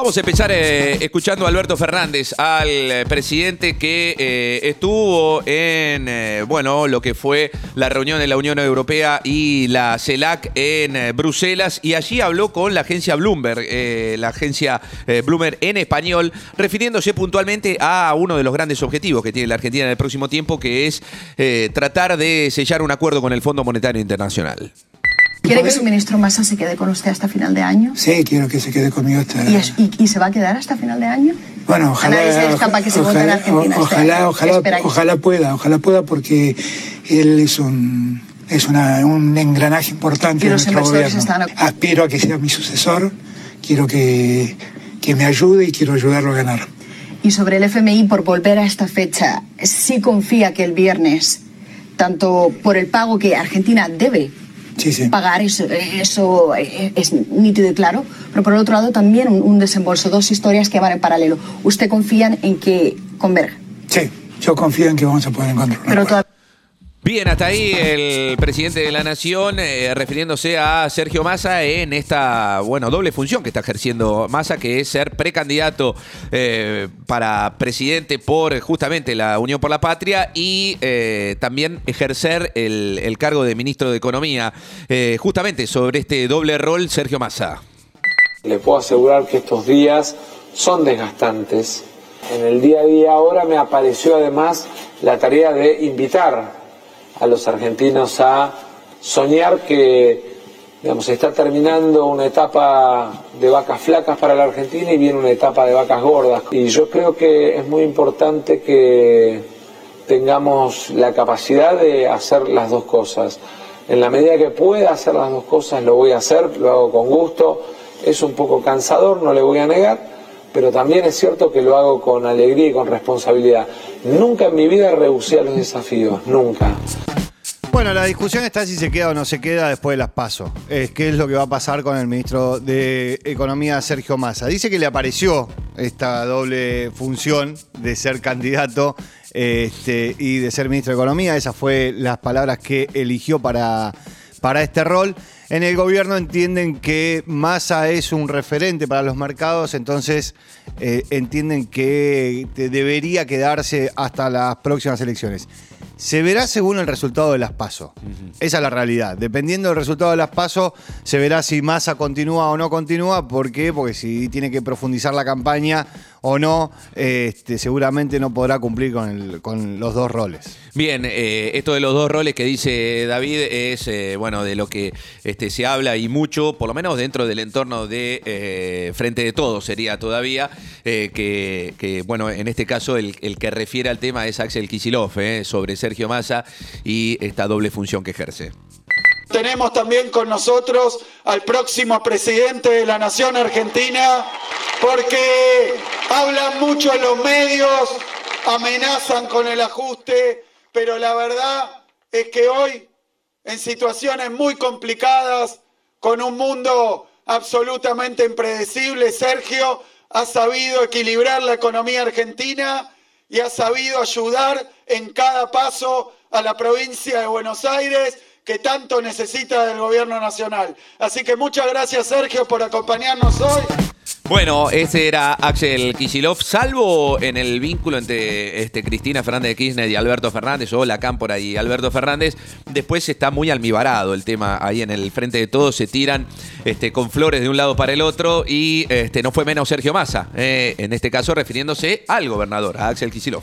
Vamos a empezar eh, escuchando a Alberto Fernández, al eh, presidente que eh, estuvo en, bueno, lo que fue la reunión de la Unión Europea y la CELAC en Bruselas y allí habló con la agencia Bloomberg, la agencia Bloomberg en español, refiriéndose puntualmente a uno de los grandes objetivos que tiene la Argentina en el próximo tiempo, que es tratar de sellar un acuerdo con el Fondo Monetario Internacional. ¿Quiere que su ministro Massa se quede con usted hasta final de año? Sí, quiero que se quede conmigo hasta... ¿Y, es- y- y se va a quedar hasta final de año? Bueno, ojalá, A nadie se le escapa que se vote en ojalá, Argentina ojalá, ojalá, ojalá pueda, ojalá pueda porque él es un es una- un engranaje importante de los nuestro gobierno. están- Aspiro a que sea mi sucesor, quiero que, que me ayude y quiero ayudarlo a ganar. Y sobre el FMI, por volver a esta fecha, sí confía que el viernes, tanto por el pago que Argentina debe Sí, sí. pagar, eso, eso eh, es nítido y claro, pero por el otro lado también un, un desembolso, dos historias que van en paralelo. ¿Usted confía en que converja? Sí, yo confío en que vamos a poder encontrar Pero. Bien, hasta ahí el presidente de la Nación eh, refiriéndose a Sergio Massa en esta, bueno, doble función que está ejerciendo Massa, que es ser precandidato eh, para presidente por justamente la Unión por la Patria y eh, también ejercer el, cargo de ministro de Economía. Justamente sobre este doble rol, Sergio Massa. Le puedo asegurar que estos días son desgastantes. En el día a día ahora me apareció además la tarea de invitar a los argentinos a soñar que digamos, está terminando una etapa de vacas flacas para la Argentina y viene una etapa de vacas gordas. Y yo creo que es muy importante que tengamos la capacidad de hacer las dos cosas. En la medida que pueda hacer las dos cosas, lo voy a hacer, lo hago con gusto. Es un poco cansador, no le voy a negar, pero también es cierto que lo hago con alegría y con responsabilidad. Nunca en mi vida rehusé a los desafíos, nunca. Bueno, la discusión está si se queda o no se queda después de las pasos. Es qué es lo que va a pasar con el ministro de Economía, Sergio Massa. Dice que le apareció esta doble función de ser candidato este, y de ser ministro de Economía. Esas fue las palabras que eligió para, para este rol. En el gobierno entienden que Massa es un referente para los mercados, entonces eh, entienden que debería quedarse hasta las próximas elecciones. Se verá según el resultado de las PASO. Esa es la realidad. Dependiendo del resultado de las PASO, se verá si Massa continúa o no continúa. ¿Por qué? Porque si tiene que profundizar la campaña o no, este, seguramente no podrá cumplir con, el- con los dos roles. Bien, eh, esto de los dos roles que dice David es, eh, bueno, de lo que este, se habla y mucho, por lo menos dentro del entorno de eh, Frente de Todos sería todavía, eh, que, que, bueno, en este caso el, el que refiere al tema es Axel Kisilov, eh, sobre Sergio Massa y esta doble función que ejerce. Tenemos también con nosotros al próximo presidente de la Nación Argentina, porque hablan mucho los medios, amenazan con el ajuste, pero la verdad es que hoy, en situaciones muy complicadas, con un mundo absolutamente impredecible, Sergio ha sabido equilibrar la economía argentina y ha sabido ayudar en cada paso a la provincia de Buenos Aires que tanto necesita del gobierno nacional. Así que muchas gracias Sergio por acompañarnos hoy. Bueno, ese era Axel Kisilov, salvo en el vínculo entre este, Cristina Fernández de Kirchner y Alberto Fernández, o la Cámpora y Alberto Fernández. Después está muy almibarado el tema ahí en el frente de todos, se tiran este, con flores de un lado para el otro y este, no fue menos Sergio Massa, eh, en este caso refiriéndose al gobernador, a Axel Kisilov.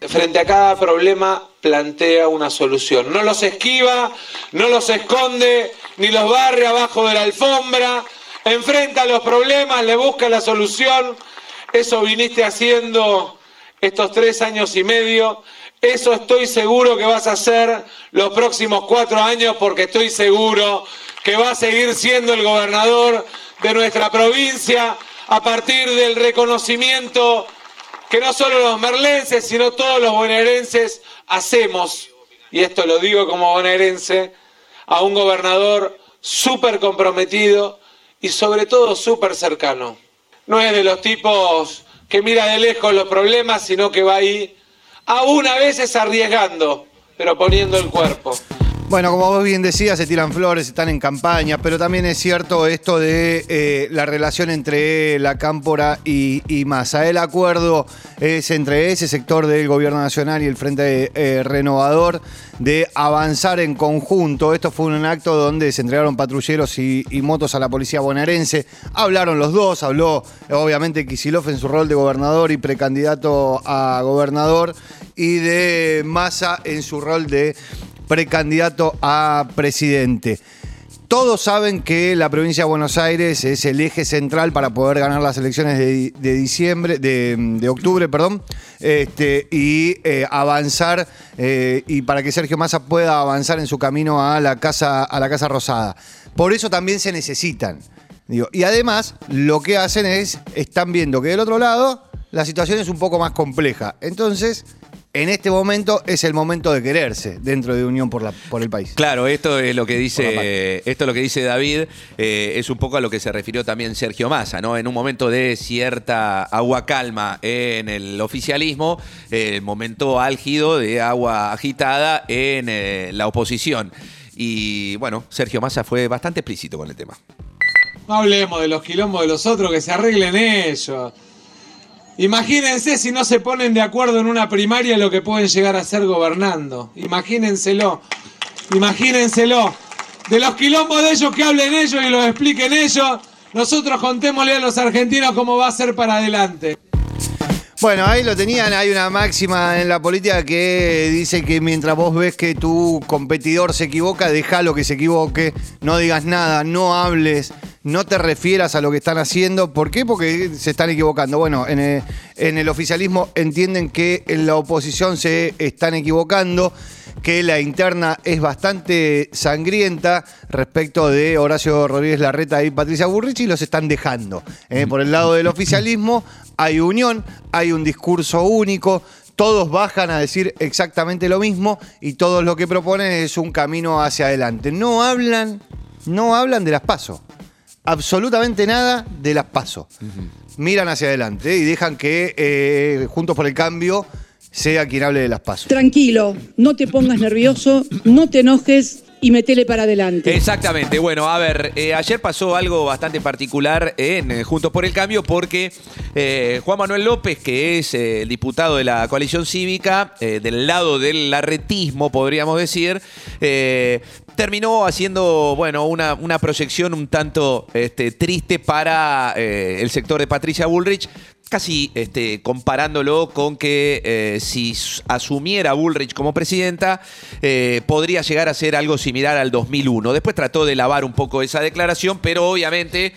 Frente a cada problema plantea una solución. No los esquiva, no los esconde, ni los barre abajo de la alfombra. Enfrenta los problemas, le busca la solución. Eso viniste haciendo estos tres años y medio. Eso estoy seguro que vas a hacer los próximos cuatro años porque estoy seguro que va a seguir siendo el gobernador de nuestra provincia a partir del reconocimiento que no solo los merlenses, sino todos los bonaerenses hacemos, y esto lo digo como bonaerense, a un gobernador súper comprometido y sobre todo súper cercano. No es de los tipos que mira de lejos los problemas, sino que va ahí, aún a veces arriesgando, pero poniendo el cuerpo. Bueno, como vos bien decías, se tiran flores, están en campaña, pero también es cierto esto de eh, la relación entre la Cámpora y, y Massa. El acuerdo es entre ese sector del Gobierno Nacional y el Frente eh, Renovador de avanzar en conjunto. Esto fue un acto donde se entregaron patrulleros y, motos a la policía bonaerense. Hablaron los dos, habló obviamente Kisilov en su rol de gobernador y precandidato a gobernador y de Massa en su rol de precandidato a presidente. Todos saben que la provincia de Buenos Aires es el eje central para poder ganar las elecciones de, diciembre, de, octubre, perdón, este, y eh, avanzar eh, y para que Sergio Massa pueda avanzar en su camino a la casa, a la casa rosada. Por eso también se necesitan. Y además, lo que hacen es, están viendo que del otro lado la situación es un poco más compleja. Entonces, en este momento es el momento de quererse dentro de Unión por, la, por el país. Claro, esto es lo que dice, esto es lo que dice David, eh, es un poco a lo que se refirió también Sergio Massa, ¿no? En un momento de cierta agua calma en el oficialismo, el momento álgido de agua agitada en eh, la oposición. Y bueno, Sergio Massa fue bastante explícito con el tema. No hablemos de los quilombos de los otros, que se arreglen ellos. Imagínense si no se ponen de acuerdo en una primaria lo que pueden llegar a ser gobernando. Imagínenselo. Imagínenselo. De los quilombos de ellos que hablen ellos y los expliquen ellos. Nosotros contémosle a los argentinos cómo va a ser para adelante. Bueno, ahí lo tenían, hay una máxima en la política que dice que mientras vos ves que tu competidor se equivoca, déjalo que se equivoque, no digas nada, no hables, no te refieras a lo que están haciendo. ¿Por qué? Porque se están equivocando. Bueno, en el, en el oficialismo entienden que en la oposición se están equivocando que la interna es bastante sangrienta respecto de Horacio Rodríguez Larreta y Patricia Burrich y los están dejando. Eh, Por el lado del oficialismo hay unión, hay un discurso único, todos bajan a decir exactamente lo mismo y todos lo que proponen es un camino hacia adelante. No hablan, no hablan de las pasos. Absolutamente nada de las pasos. Miran hacia adelante y dejan que eh, Juntos por el Cambio sea quien hable de las pasos. Tranquilo, no te pongas nervioso, no te enojes y metele para adelante. Exactamente. Bueno, a ver, eh, ayer pasó algo bastante particular en eh, Juntos por el Cambio porque eh, Juan Manuel López, que es eh, el diputado de la coalición cívica, eh, del lado del larretismo, podríamos decir, eh, terminó haciendo, bueno, una, una proyección un tanto este, triste para eh, el sector de Patricia Bullrich, casi este, comparándolo con que eh, si asumiera Bullrich como presidenta, eh, podría llegar a ser algo similar al 2001. Después trató de lavar un poco esa declaración, pero obviamente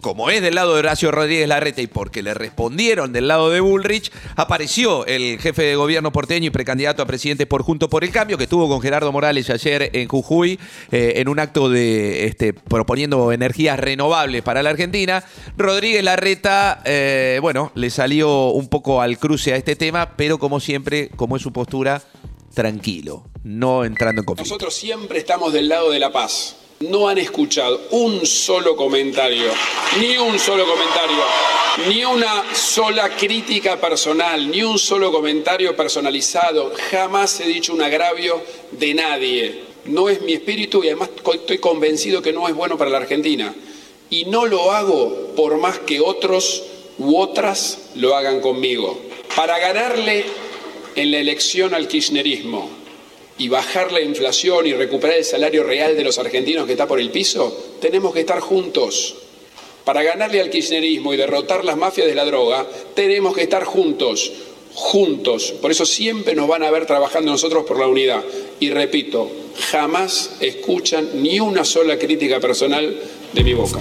como es del lado de Horacio Rodríguez Larreta y porque le respondieron del lado de Bullrich, apareció el jefe de gobierno porteño y precandidato a presidente por Junto por el Cambio, que estuvo con Gerardo Morales ayer en Jujuy, eh, en un acto de este, proponiendo energías renovables para la Argentina. Rodríguez Larreta, eh, bueno, le salió un poco al cruce a este tema, pero como siempre, como es su postura, tranquilo, no entrando en conflicto. Nosotros siempre estamos del lado de la paz. No han escuchado un solo comentario, ni un solo comentario, ni una sola crítica personal, ni un solo comentario personalizado. Jamás he dicho un agravio de nadie. No es mi espíritu y además estoy convencido que no es bueno para la Argentina. Y no lo hago por más que otros u otras lo hagan conmigo. Para ganarle en la elección al kirchnerismo, y bajar la inflación y recuperar el salario real de los argentinos que está por el piso, tenemos que estar juntos. Para ganarle al kirchnerismo y derrotar las mafias de la droga, tenemos que estar juntos, juntos. Por eso siempre nos van a ver trabajando nosotros por la unidad. Y repito, jamás escuchan ni una sola crítica personal de mi boca.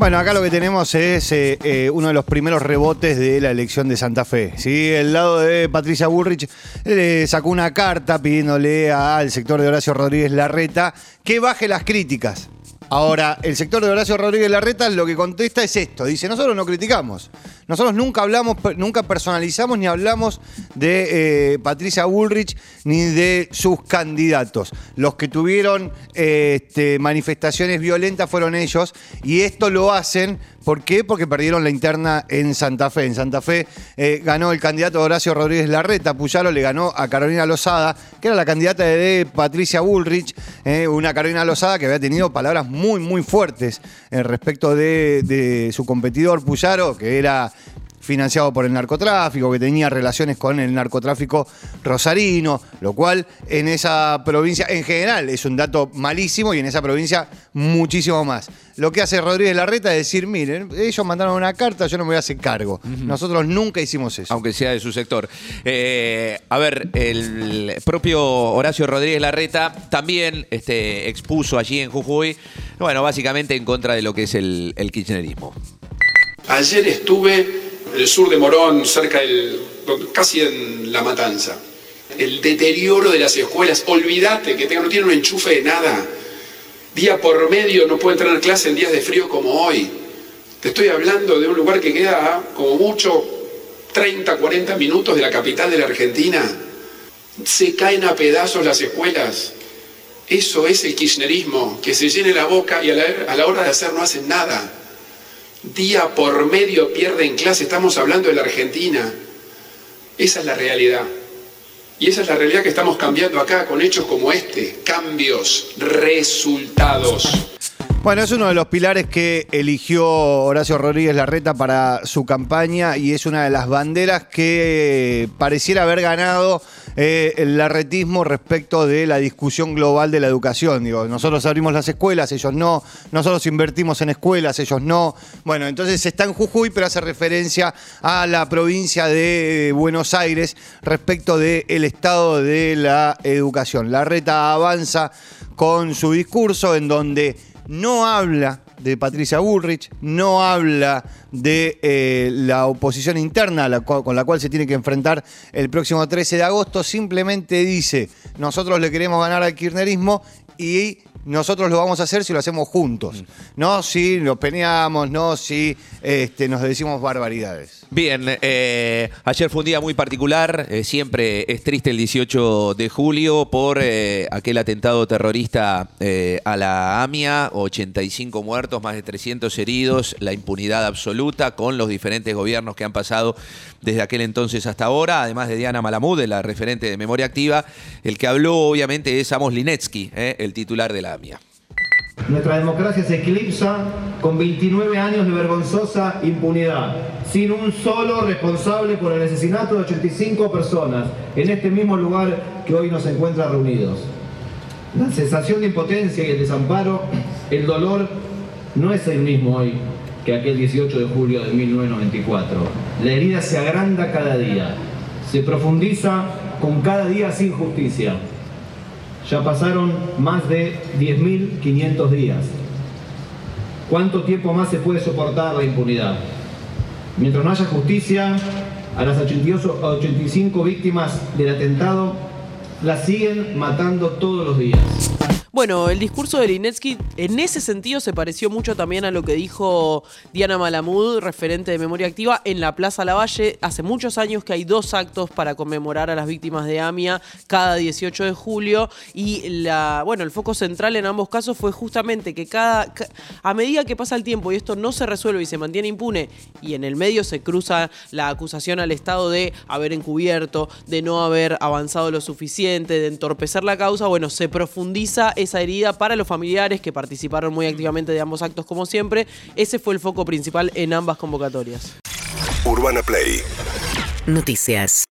Bueno, acá lo que tenemos es eh, eh, uno de los primeros rebotes de la elección de Santa Fe. ¿sí? El lado de Patricia Bullrich le sacó una carta pidiéndole al sector de Horacio Rodríguez Larreta que baje las críticas. Ahora, el sector de Horacio Rodríguez Larreta lo que contesta es esto. Dice, nosotros no criticamos. Nosotros nunca hablamos, nunca personalizamos ni hablamos de eh, Patricia Bullrich ni de sus candidatos. Los que tuvieron eh, este, manifestaciones violentas fueron ellos y esto lo hacen ¿Por qué? Porque perdieron la interna en Santa Fe. En Santa Fe eh, ganó el candidato Horacio Rodríguez Larreta, Puyaro le ganó a Carolina Lozada, que era la candidata de Patricia Bullrich, una Carolina Lozada que había tenido palabras muy, muy fuertes respecto de, de su competidor Puyaro, que era financiado por el narcotráfico, que tenía relaciones con el narcotráfico rosarino, lo cual en esa provincia, en general, es un dato malísimo y en esa provincia muchísimo más. Lo que hace Rodríguez Larreta es decir, miren, ellos mandaron una carta, yo no me voy a hacer cargo. Nosotros nunca hicimos eso. Aunque sea de su sector. Eh, a ver, el propio Horacio Rodríguez Larreta también este, expuso allí en Jujuy, bueno, básicamente en contra de lo que es el, el kirchnerismo. Ayer estuve el sur de Morón, cerca del, casi en La Matanza. El deterioro de las escuelas, olvídate que no tienen un enchufe de nada. Día por medio no pueden tener clase en días de frío como hoy. Te estoy hablando de un lugar que queda como mucho 30, 40 minutos de la capital de la Argentina. Se caen a pedazos las escuelas. Eso es el kirchnerismo, que se llene la boca y a la, a la hora de hacer no hacen nada día por medio pierden clase, estamos hablando de la Argentina. Esa es la realidad. Y esa es la realidad que estamos cambiando acá con hechos como este, cambios, resultados. Bueno, es uno de los pilares que eligió Horacio Rodríguez Larreta para su campaña y es una de las banderas que pareciera haber ganado eh, el larretismo respecto de la discusión global de la educación. Digo, nosotros abrimos las escuelas, ellos no, nosotros invertimos en escuelas, ellos no. Bueno, entonces está en Jujuy, pero hace referencia a la provincia de Buenos Aires respecto del estado de la educación. Larreta avanza con su discurso en donde no habla de Patricia Bullrich, no habla de eh, la oposición interna con la cual se tiene que enfrentar el próximo 13 de agosto, simplemente dice, nosotros le queremos ganar al kirchnerismo y nosotros lo vamos a hacer si lo hacemos juntos, no si nos peleamos, no si este, nos decimos barbaridades. Bien, eh, ayer fue un día muy particular, eh, siempre es triste el 18 de julio por eh, aquel atentado terrorista a la AMIA, 85 muertos, más de 300 heridos, la impunidad absoluta con los diferentes gobiernos que han pasado desde aquel entonces hasta ahora, además de Diana Malamud, la referente de Memoria Activa, el que habló obviamente es Amos Linetsky, el titular de la AMIA. Nuestra democracia se eclipsa con 29 años de vergonzosa impunidad, sin un solo responsable por el asesinato de 85 personas en este mismo lugar que hoy nos encuentra reunidos. La sensación de impotencia y el desamparo, el dolor, no es el mismo hoy que aquel 18 de julio de 1994. La herida se agranda cada día, se profundiza con cada día sin justicia. Ya pasaron más de 10.500 días. ¿Cuánto tiempo más se puede soportar la impunidad? Mientras no haya justicia, a las 85 víctimas del atentado las siguen matando todos los días. Bueno, el discurso de Linetsky en ese sentido se pareció mucho también a lo que dijo Diana Malamud, referente de Memoria Activa, en la Plaza Lavalle. Hace muchos años que hay dos actos para conmemorar a las víctimas de AMIA cada 18 de julio y la, bueno, el foco central en ambos casos fue justamente que cada, a medida que pasa el tiempo y esto no se resuelve y se mantiene impune y en el medio se cruza la acusación al Estado de haber encubierto, de no haber avanzado lo suficiente, de entorpecer la causa, bueno, se profundiza esa herida para los familiares que participaron muy activamente de ambos actos como siempre. Ese fue el foco principal en ambas convocatorias. Urbana Play. Noticias.